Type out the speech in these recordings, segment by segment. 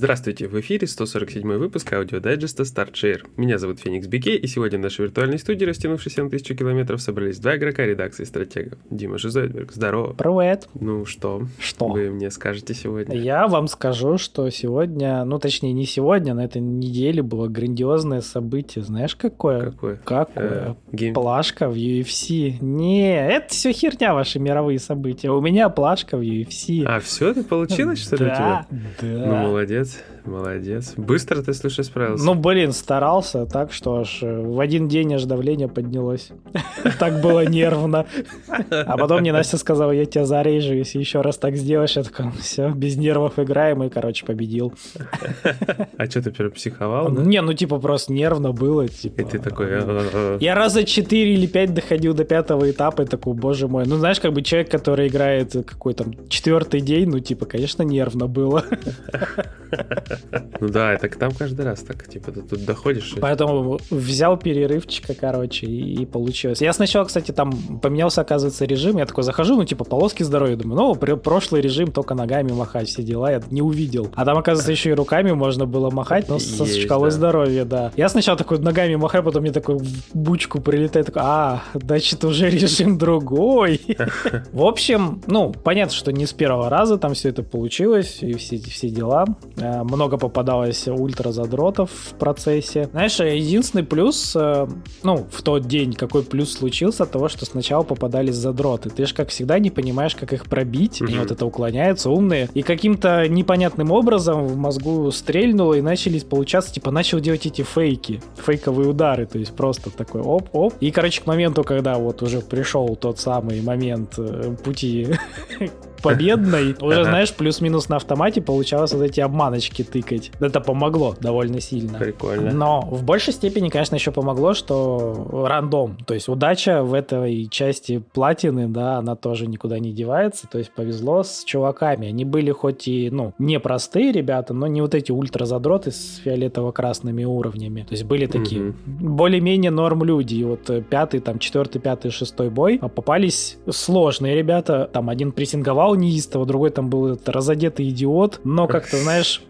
Здравствуйте, в эфире 147 выпуск аудиодайджеста StartShare. Меня зовут Феникс Бике, и сегодня в нашей виртуальной студии, растянувшейся на тысячу километров, собрались два игрока редакции стратегов. Дима Жизойдберг, здорово. Привет. Ну что? Что? Вы мне скажете сегодня? Я вам скажу, что сегодня, ну точнее не сегодня, на этой неделе было грандиозное событие. Знаешь какое? Какое? Какое? Э. Плашка в UFC. Не, это все херня, ваши мировые события. У меня плашка в UFC. А, все это получилось, что ли, у тебя? Да, Ну, да. Молодец, молодец. Быстро ты, слушай, справился. Ну, блин, старался так, что аж э, в один день аж давление поднялось. Так было нервно. А потом мне Настя сказала, я тебя зарежу, если еще раз так сделаешь. Я такой, все, без нервов играем, и, короче, победил. А что, ты прям психовал? да? Не, ну, типа, просто нервно было. Типа, И ты такой... Я раза 4 или 5 доходил до пятого этапа и такой, боже мой. Ну, знаешь, как бы человек, который играет какой там четвертый день, ну, типа, конечно, нервно было. Ну да, это там каждый раз так, типа, ты тут доходишь... и- Поэтому взял перерывчика, короче, и, и получилось. Я сначала, кстати, там поменялся, оказывается, режим. Я такой захожу, ну, типа, полоски здоровья. Думаю, ну, прошлый режим только ногами махать, все дела. Я не увидел. А там, оказывается, еще и руками можно было махать, но со Есть, шкалой да. здоровья, да. Я сначала такой ногами махаю, потом мне такой в бучку прилетает. Такой, а, значит, уже режим другой. В общем, ну, понятно, что не с первого раза там все это получилось, и все, все дела. Э, Много попадалось ультразадротов в процессе. Знаешь, единственный плюс, э, ну, в тот день, какой плюс случился от того, что сначала попадались задроты. Ты же, как всегда, не понимаешь, как их пробить. Они Мгм. вот это уклоняются, умные. И каким-то непонятным образом в мозгу стрельнуло, и начались получаться, типа, начал делать эти фейки, фейковые удары. То есть просто такой оп-оп. И, короче, к моменту, когда вот уже пришел тот самый момент э, пути победной, уже, знаешь, плюс-минус на автомате получалось вот эти обманочки тыкать. Это помогло довольно сильно. Прикольно. Но в большей степени, конечно, еще помогло, что рандом. То есть удача в этой части платины, да, она тоже никуда не девается. То есть повезло с чуваками. Они были хоть и, ну, непростые ребята, но не вот эти ультразадроты с фиолетово-красными уровнями. То есть были такие Мгм. более-менее норм люди. И вот пятый, там, четвертый, пятый, шестой бой а попались сложные ребята. Там один прессинговал неистово, другой там был разодетый идиот. Но как-то, знаешь...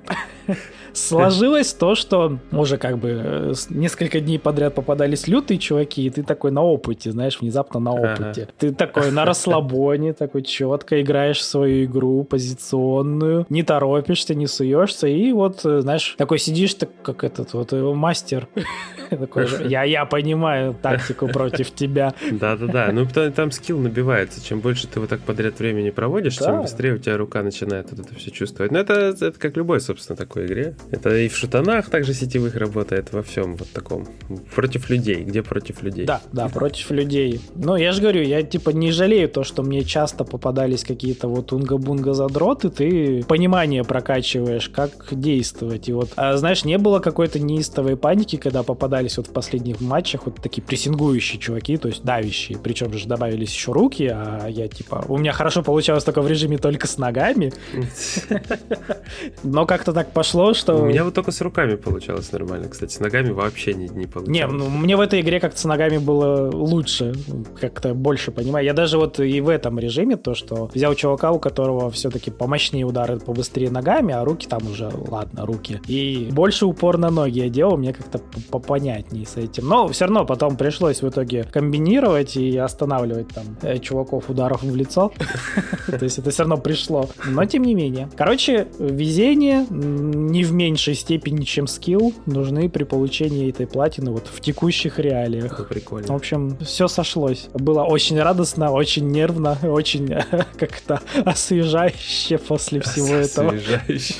Сложилось то, что уже как бы э, несколько дней подряд попадались лютые чуваки, и ты такой на опыте, знаешь, внезапно на Ага. опыте. Ты такой на расслабоне, такой четко играешь в свою игру позиционную, не торопишься, не суешься, и вот, э, знаешь, такой сидишь, так как этот вот э, мастер. Такой же, я, я понимаю тактику против тебя. Да-да-да, ну там, там скилл набивается. Чем больше ты вот так подряд времени проводишь, тем быстрее у тебя рука начинает вот это все чувствовать. Но это, это как любой, собственно, такой игре. Это и в шутанах также сетевых работает, во всем вот таком. Против людей, где против людей. Да, да, против людей. Ну, я же говорю, я типа не жалею то, что мне часто попадались какие-то вот унга-бунга задроты, ты понимание прокачиваешь, как действовать. И вот, а, знаешь, не было какой-то неистовой паники, когда попадались вот в последних матчах вот такие прессингующие чуваки, то есть давящие. Причем же добавились еще руки, а я типа... У меня хорошо получалось только в режиме только с ногами, но как-то так пошло, что... У меня вот только с руками получалось нормально, кстати. С ногами вообще не, не получалось. Не, ну, мне в этой игре как-то с ногами было лучше, как-то больше понимаю. Я даже вот и в этом режиме, то, что взял чувака, у которого все-таки помощнее удары, побыстрее ногами, а руки там уже, ладно, руки. И больше упор на ноги я делал, мне как-то попонятнее с этим. Но все равно потом пришлось в итоге комбинировать и останавливать там э, чуваков ударов в лицо. То есть это все равно пришло. Но тем не менее. Короче, везение не в меньшей степени, чем скилл, нужны при получении этой платины вот в текущих Это реалиях. В прикольно. общем, все сошлось. Было очень радостно, очень нервно, очень как-то освежающе после всего этого. Освежающе.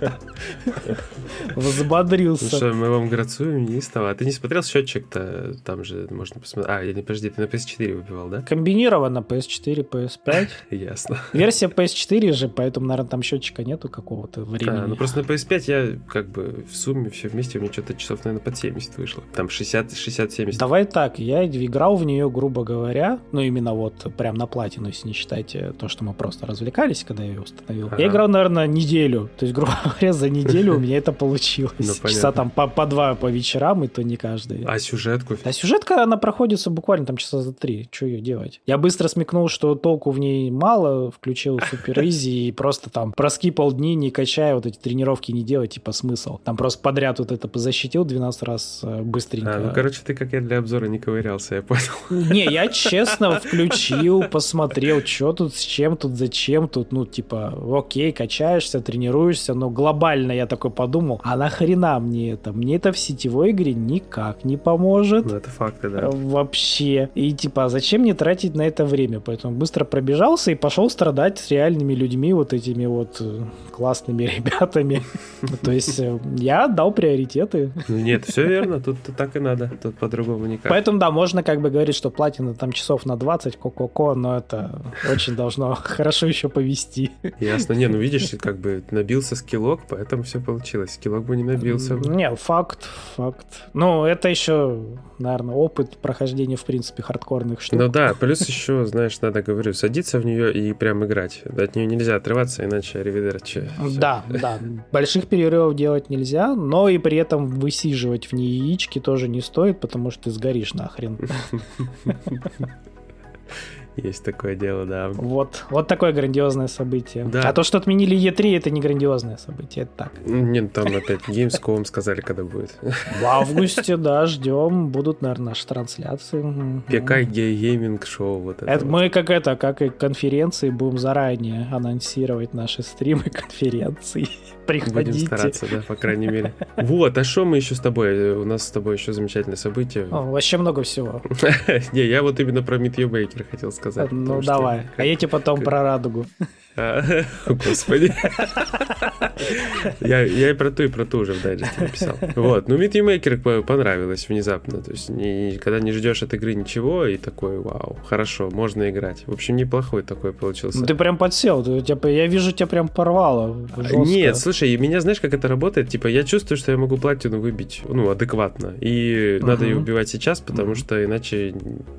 Ну Взбодрился. что, мы вам грацуем неистово. А ты не смотрел счетчик-то? Там же можно посмотреть. А, не, подожди, ты на PS4 выбивал, да? Комбинировано PS4, PS5. Ясно. Версия PS4 же, поэтому, наверное, там счетчика нету какого-то А, времени. ну просто на PS5 я как бы в сумме все вместе у меня что-то часов, наверное, под 70 вышло. Там 60, 60-70. Давай так, я играл в нее, грубо говоря, ну именно вот прям на платину, если не считать то, что мы просто развлекались, когда я ее установил. Я играл, наверное, неделю. То есть, грубо говоря, за неделю у меня это получилось. Ну, часа там по, по два по вечерам, и то не каждый. А сюжетку? А сюжетка, она проходится буквально там часа за три. Что ее делать? Я быстро смекнул, что толку в ней мало, включил супер изи и просто там проскипал дни, не качая, вот эти тренировки не делать, типа смысл. Там просто подряд вот это позащитил 12 раз э, быстренько. А, ну, короче, ты как я для обзора не ковырялся, я понял. Не, я честно включил, посмотрел, что тут, с чем тут, зачем тут, ну, типа, окей, качаешься, тренируешься, но глобально я такой подумал, а нахрена мне это? Мне это в сетевой игре никак не поможет. Ну, это факты, да. Вообще. И, типа, зачем мне тратить на это время? Поэтому быстро пробежался и пошел страдать с реальными людьми, вот этими вот э, классными ребятами. То есть э, я отдал приоритеты. Нет, все верно, тут так и надо, тут по-другому никак. Поэтому, да, можно как бы говорить, что платина там часов на 20, ко-ко-ко, но это очень должно хорошо еще повести. Ясно. Не, ну видишь, как бы набился скиллок, поэтому все получилось. Скиллок бы не набился. Не, факт, факт. Ну, это еще, наверное, опыт прохождения, в принципе, хардкорных штук. Ну да, плюс еще, знаешь, надо, говорю, садиться в нее и прям играть. От нее нельзя отрываться, иначе ревидерчи. Да, да. Больших перерывов делать нельзя, но и при этом высиживать в ней яички тоже не стоит, потому что ты сгоришь нахрен. Есть такое дело, да. Вот, вот такое грандиозное событие. Да. А то, что отменили E3, это не грандиозное событие, это так. Нет, там опять Gamescom сказали, когда будет. В августе, да, ждем. Будут, наверное, наши трансляции. ПК гейминг шоу. Вот это, это вот. Мы как это, как и конференции, будем заранее анонсировать наши стримы конференций. Приходите. Будем стараться, да, по крайней мере. Вот, а что мы еще с тобой? У нас с тобой еще замечательное событие. О, вообще много всего. Не, я вот именно про Meet Baker хотел сказать. Ну, давай. А я тебе потом про радугу. А, господи. я, я и про ту, и про ту уже в дайджесте написал. Вот. Ну, Meet Maker понравилось внезапно. То есть, когда не ждешь от игры ничего, и такой, вау, хорошо, можно играть. В общем, неплохой такой получился. Ну, ты прям подсел. Ты, тебя, я вижу, тебя прям порвало. Жестко. Нет, слушай, меня знаешь, как это работает? Типа, я чувствую, что я могу платину выбить, ну, адекватно. И uh-huh. надо ее убивать сейчас, потому uh-huh. что иначе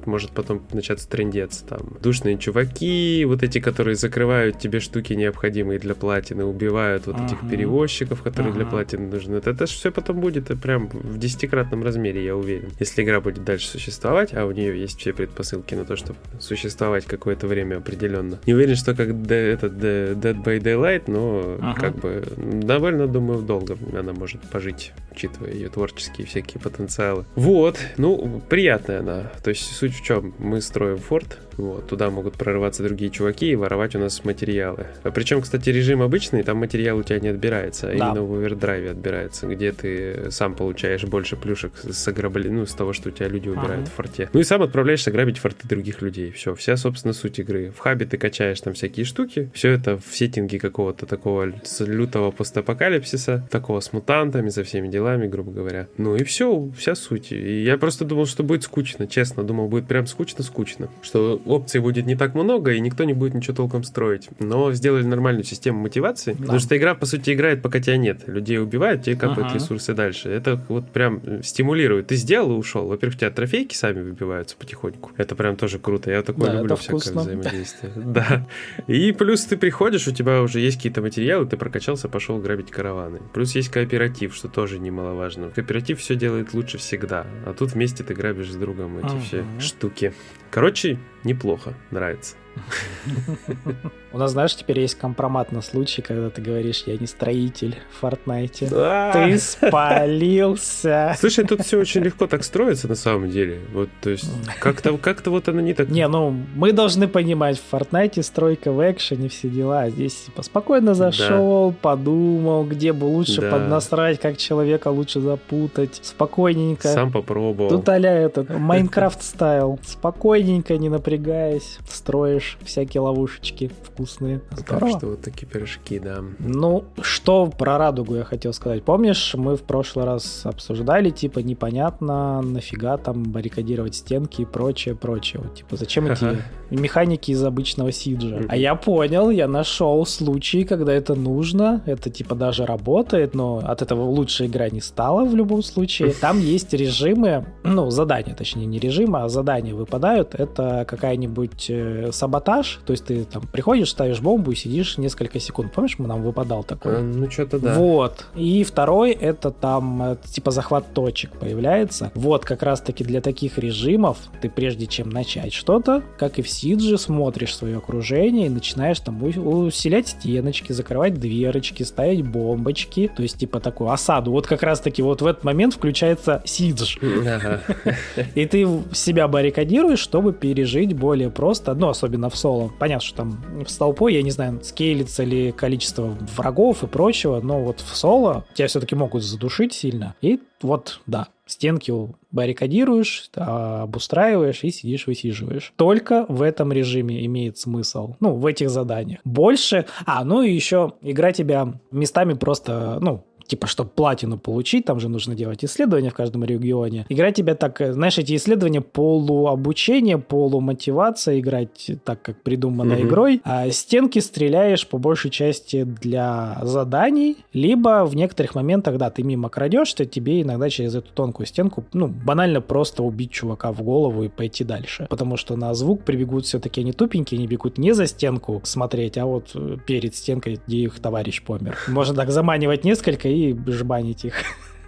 может потом начаться трендец. Там душные чуваки, вот эти, которые закрывают тебе штуки необходимые для платины, убивают вот uh-huh. этих перевозчиков, которые uh-huh. для платины нужны. Это, это же все потом будет прям в десятикратном размере, я уверен. Если игра будет дальше существовать, а у нее есть все предпосылки на то, чтобы существовать какое-то время определенно. Не уверен, что как этот Dead by Daylight, но uh-huh. как бы довольно, думаю, долго она может пожить, учитывая ее творческие всякие потенциалы. Вот, ну, приятная она. То есть суть в чем? Мы строим форт, вот, туда могут прорываться другие чуваки и воровать у нас материалы. А причем, кстати, режим обычный, там материал у тебя не отбирается, а да. именно в овердрайве отбирается, где ты сам получаешь больше плюшек с ограбления, ну, с того, что у тебя люди убирают ага. в форте. Ну и сам отправляешься грабить форты других людей. Все, вся, собственно, суть игры. В хабе ты качаешь там всякие штуки, все это в сеттинге какого-то такого лютого постапокалипсиса, такого с мутантами, со всеми делами, грубо говоря. Ну и все, вся суть. И я просто думал, что будет скучно, честно, думал, будет прям скучно-скучно. Что опций будет не так много, и никто не будет ничего толком строить. Но сделали нормальную систему мотивации, да. потому что игра, по сути, играет, пока тебя нет. Людей убивают, тебе капают ага. ресурсы дальше. Это вот прям стимулирует. Ты сделал и ушел. Во-первых, у тебя трофейки сами выбиваются потихоньку. Это прям тоже круто. Я такое да, люблю всякое вкусно. взаимодействие. Да. И плюс ты приходишь, у тебя уже есть какие-то материалы, ты прокачался, пошел грабить караваны. Плюс есть кооператив, что тоже немаловажно. Кооператив все делает лучше всегда. А тут вместе ты грабишь с другом эти все штуки. Короче, неплохо, нравится. У нас, знаешь, теперь есть компромат на случай, когда ты говоришь, я не строитель в Фортнайте. Ты спалился. Слушай, тут все очень легко так строится на самом деле. Вот, то есть, как-то как вот оно не так... Не, ну, мы должны понимать, в Фортнайте стройка в экшене, все дела. Здесь типа спокойно зашел, подумал, где бы лучше поднасрать, как человека лучше запутать. Спокойненько. Сам попробовал. Тут а этот Майнкрафт стайл. Спокойненько, не напрягаясь, строишь всякие ловушечки вкусные. Здорово. Так что вот такие пирожки, да. Ну, что про радугу я хотел сказать. Помнишь, мы в прошлый раз обсуждали, типа, непонятно, нафига там баррикадировать стенки и прочее, прочее. Вот, типа, зачем эти механики из обычного сиджа? А я понял, я нашел случай, когда это нужно. Это, типа, даже работает, но от этого лучше игра не стала в любом случае. Там есть режимы, ну, задания, точнее, не режимы, а задания выпадают. Это какая-нибудь э, саботаж, то есть ты там приходишь, ставишь бомбу и сидишь несколько секунд. Помнишь, нам выпадал такой? А, ну, что-то да. Вот. И второй, это там, э, типа, захват точек появляется. Вот, как раз-таки для таких режимов ты прежде чем начать что-то, как и в Сидже, смотришь свое окружение и начинаешь там усилять стеночки, закрывать дверочки, ставить бомбочки. То есть, типа, такую осаду. Вот как раз-таки вот в этот момент включается Сидж. И ты себя баррикадируешь, чтобы пережить более просто, ну, особенно в соло. Понятно, что там с толпой, я не знаю, скейлится ли количество врагов и прочего, но вот в соло тебя все-таки могут задушить сильно. И вот, да, стенки баррикадируешь, обустраиваешь и сидишь, высиживаешь. Только в этом режиме имеет смысл. Ну, в этих заданиях. Больше... А, ну и еще игра тебя местами просто, ну, типа, чтобы платину получить, там же нужно делать исследования в каждом регионе. Играть тебя так, знаешь, эти исследования полуобучение, полумотивация, играть так, как придумано угу. игрой. А стенки стреляешь по большей части для заданий, либо в некоторых моментах, да, ты мимо крадешь, что тебе иногда через эту тонкую стенку, ну, банально просто убить чувака в голову и пойти дальше. Потому что на звук прибегут все-таки они тупенькие, они бегут не за стенку смотреть, а вот перед стенкой, где их товарищ помер. Можно так заманивать несколько и и жбанить их.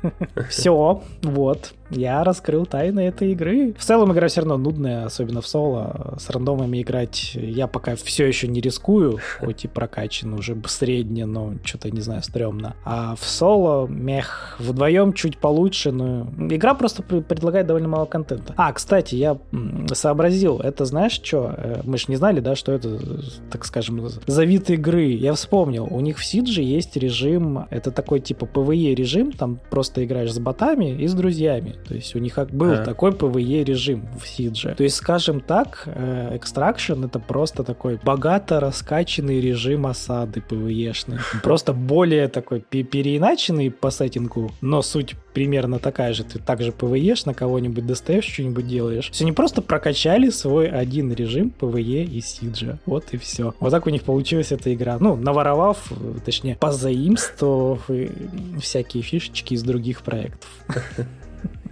Все, вот я раскрыл тайны этой игры. В целом игра все равно нудная, особенно в соло. С рандомами играть я пока все еще не рискую, хоть и прокачан уже средне, но что-то, не знаю, стрёмно. А в соло, мех, вдвоем чуть получше, но игра просто предлагает довольно мало контента. А, кстати, я сообразил, это знаешь что? Э, мы же не знали, да, что это, так скажем, за вид игры. Я вспомнил, у них в Сидже есть режим, это такой типа PvE режим, там просто играешь с ботами и с друзьями. То есть у них был а. такой PvE режим в Сидже. То есть, скажем так, э, Extraction это просто такой богато раскачанный режим осады PvE-шный. Просто более такой переиначенный по сеттингу, но суть примерно такая же. Ты также PvE на кого-нибудь достаешь, что-нибудь делаешь. Все не просто прокачали свой один режим PvE и Сиджа. Вот и все. Вот так у них получилась эта игра. Ну, наворовав, точнее, позаимствовав всякие фишечки из других проектов.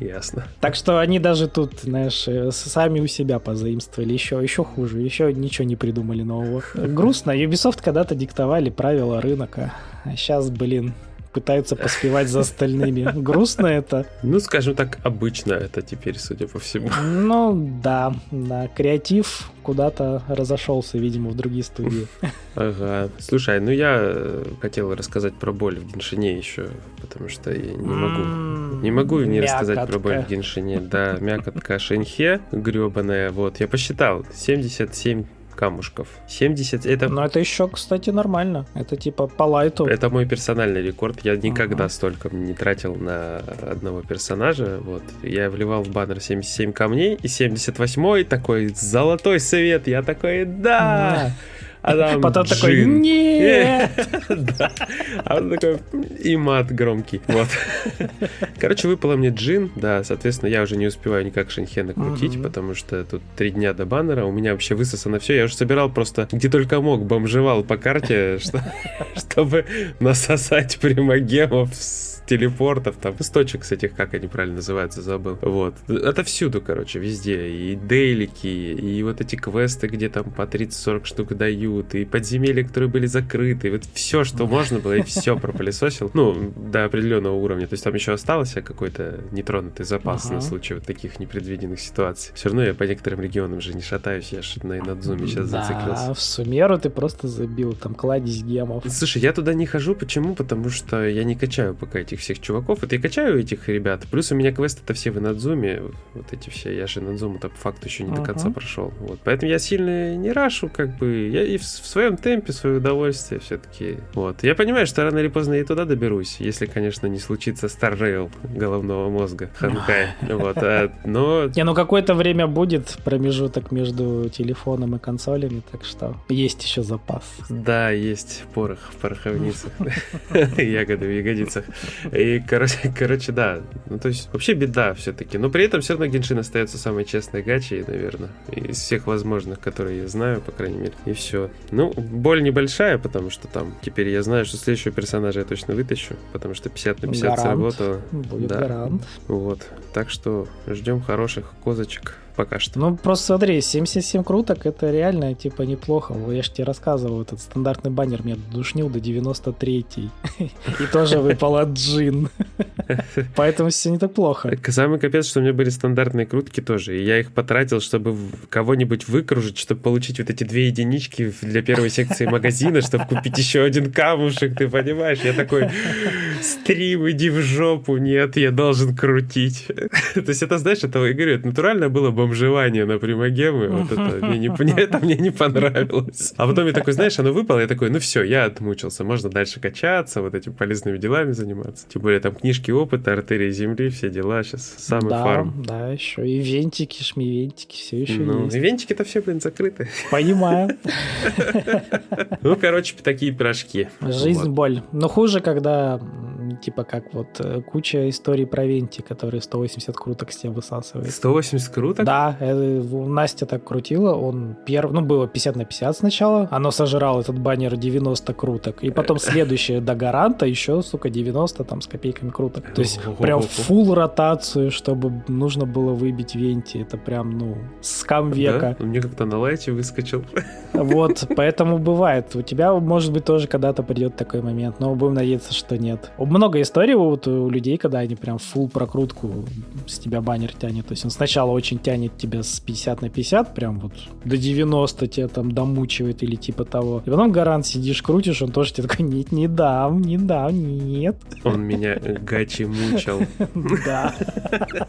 Ясно. Так что они даже тут, знаешь, э, сами у себя позаимствовали. Еще, еще хуже. Еще ничего не придумали нового. Грустно. Ubisoft когда-то диктовали правила рынка. А сейчас, блин, пытаются поспевать за остальными. Грустно это. Ну, скажем так, обычно это теперь, судя по всему. Ну, да, да. Креатив куда-то разошелся, видимо, в другие студии. Ага. Слушай, ну я э, хотел рассказать про боль в Геншине еще, потому что я не могу. Не могу не рассказать про боль в Геншине. Да, мякотка Шенхе гребаная. Вот, я посчитал. 77 камушков. 70 это... Но это еще, кстати, нормально. Это типа по лайту. Это мой персональный рекорд. Я никогда uh-huh. столько не тратил на одного персонажа. Вот. Я вливал в баннер 77 камней, и 78 такой золотой свет. Я такой, да! Uh-huh. А там Потом джин. такой, нет! да. А он такой, и мат громкий. Вот. Короче, выпало мне джин, да, соответственно, я уже не успеваю никак Шенхена крутить, потому что тут три дня до баннера, у меня вообще высосано все, я уже собирал просто где только мог, бомжевал по карте, чтобы насосать примагемов с телепортов, там, источек с этих, как они правильно называются, забыл. Вот. Это всюду, короче, везде. И дейлики, и вот эти квесты, где там по 30-40 штук дают, и подземелья, которые были закрыты. Вот все, что можно было, и все пропылесосил. Ну, до определенного уровня. То есть там еще остался какой-то нетронутый запас ага. на случай вот таких непредвиденных ситуаций. Все равно я по некоторым регионам же не шатаюсь, я же на Инадзуме сейчас да, зациклился. в Сумеру ты просто забил, там кладезь гемов. Слушай, я туда не хожу, почему? Потому что я не качаю пока этих всех чуваков. Это я качаю этих ребят. Плюс у меня квесты-то все в Инадзуме. Вот эти все. Я же Инадзуму-то по факту еще не до конца прошел. Вот. Поэтому я сильно не рашу, как бы. Я и в, в своем темпе, свое удовольствие все-таки. Вот. Я понимаю, что рано или поздно я туда доберусь. Если, конечно, не случится Rail головного мозга Ханкай. Вот. А, но... Не, ну какое-то время будет промежуток между телефоном и консолями, так что есть еще запас. Да, есть порох в пороховницах. Ягоды в ягодицах. И, короче, короче, да. Ну, то есть, вообще беда все-таки. Но при этом все равно Геншин остается самой честной гачей, наверное, из всех возможных, которые я знаю, по крайней мере. И все. Ну, боль небольшая, потому что там теперь я знаю, что следующего персонажа я точно вытащу, потому что 50 на 50 Гарант. сработало. Будет Да. гарант. Вот. Так что ждем хороших козочек пока что. Ну, просто смотри, 77 круток, это реально, типа, неплохо. Я же тебе рассказывал, этот стандартный баннер меня душнил до 93-й. И тоже выпал от джин. Поэтому все не так плохо. Самый капец, что у меня были стандартные крутки тоже, и я их потратил, чтобы кого-нибудь выкружить, чтобы получить вот эти две единички для первой секции магазина, чтобы купить еще один камушек, ты понимаешь? Я такой, стрим, иди в жопу, нет, я должен крутить. То есть это, знаешь, это, я говорю, это натуральное было бомжевание на примагемы, вот это мне не, мне это мне не понравилось. А потом я такой, знаешь, оно выпало, я такой, ну все, я отмучился, можно дальше качаться, вот этими полезными делами заниматься. Тем более там книжки опыта, артерии земли, все дела, сейчас самый да, фарм. да, еще и вентики, шмивентики, все еще Ну, есть. ивентики-то все, блин, закрыты. Понимаю. Ну, короче, такие пирожки. Жизнь боль. Но хуже, когда типа как вот э, куча историй про венти, которые 180 круток с тебя высасывает. 180 круток? Да, э, в- Настя так крутила, он первый, ну, было 50 на 50 сначала, оно сожрало этот баннер 90 круток, и потом следующее до гаранта еще, сука, 90 там с копейками круток. То есть прям фул ротацию, чтобы нужно было выбить венти, это прям, ну, скам века. Да? Мне как-то на лайте выскочил. Вот, поэтому бывает. У тебя, может быть, тоже когда-то придет такой момент, но будем надеяться, что нет. Много историй вот у людей, когда они прям фул прокрутку с тебя баннер тянет. То есть он сначала очень тянет тебя с 50 на 50, прям вот до 90 тебя там домучивает или типа того. И потом гарант сидишь, крутишь, он тоже тебе такой, нет, не дам, не дам, нет. Он меня э, гачи мучил. Да.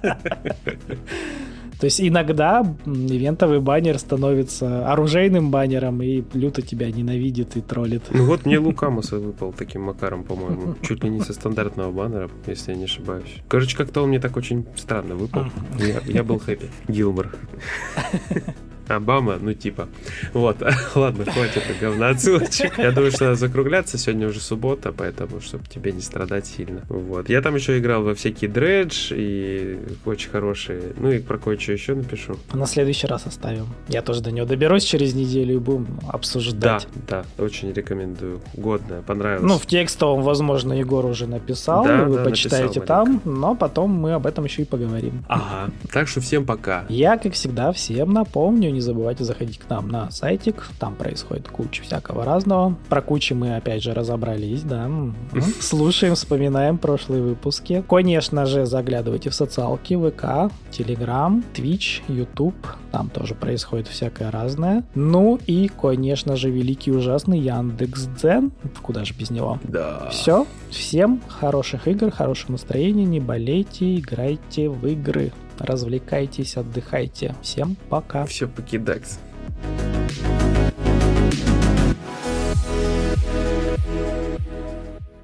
То есть иногда ивентовый баннер становится оружейным баннером и люто тебя ненавидит и троллит. Ну вот мне Лукамуса выпал таким макаром, по-моему. Чуть ли не со стандартного баннера, если я не ошибаюсь. Короче, как-то он мне так очень странно выпал. Я, я был хэппи. Гилмор. Обама, ну типа. Вот, ладно, хватит говна отсылочек. Я думаю, что надо закругляться. Сегодня уже суббота, поэтому, чтобы тебе не страдать сильно. Вот. Я там еще играл во всякие дредж и очень хорошие. Ну и про кое-что еще напишу. На следующий раз оставим. Я тоже до него доберусь через неделю и будем Да, обсуждать. да, очень рекомендую. Годное, понравилось. Ну, в текстовом, возможно, Егор уже написал, Да, вы да, почитаете написал там, но потом мы об этом еще и поговорим. Ага. Так что всем пока. Я, как всегда, всем напомню, не забывайте заходить к нам на сайтик, там происходит куча всякого разного. Про кучи мы, опять же, разобрались, да. М. Слушаем, вспоминаем прошлые выпуски. Конечно же, заглядывайте в социалки, ВК, Телеграм, Твич, Ютуб, там тоже происходит всякое разное. Ну и, конечно же, великий ужасный Яндекс.Дзен, куда же без него. Да. Все, всем хороших игр, хорошего настроения, не болейте, играйте в игры, развлекайтесь, отдыхайте. Всем пока. Все, покидакс. Thank you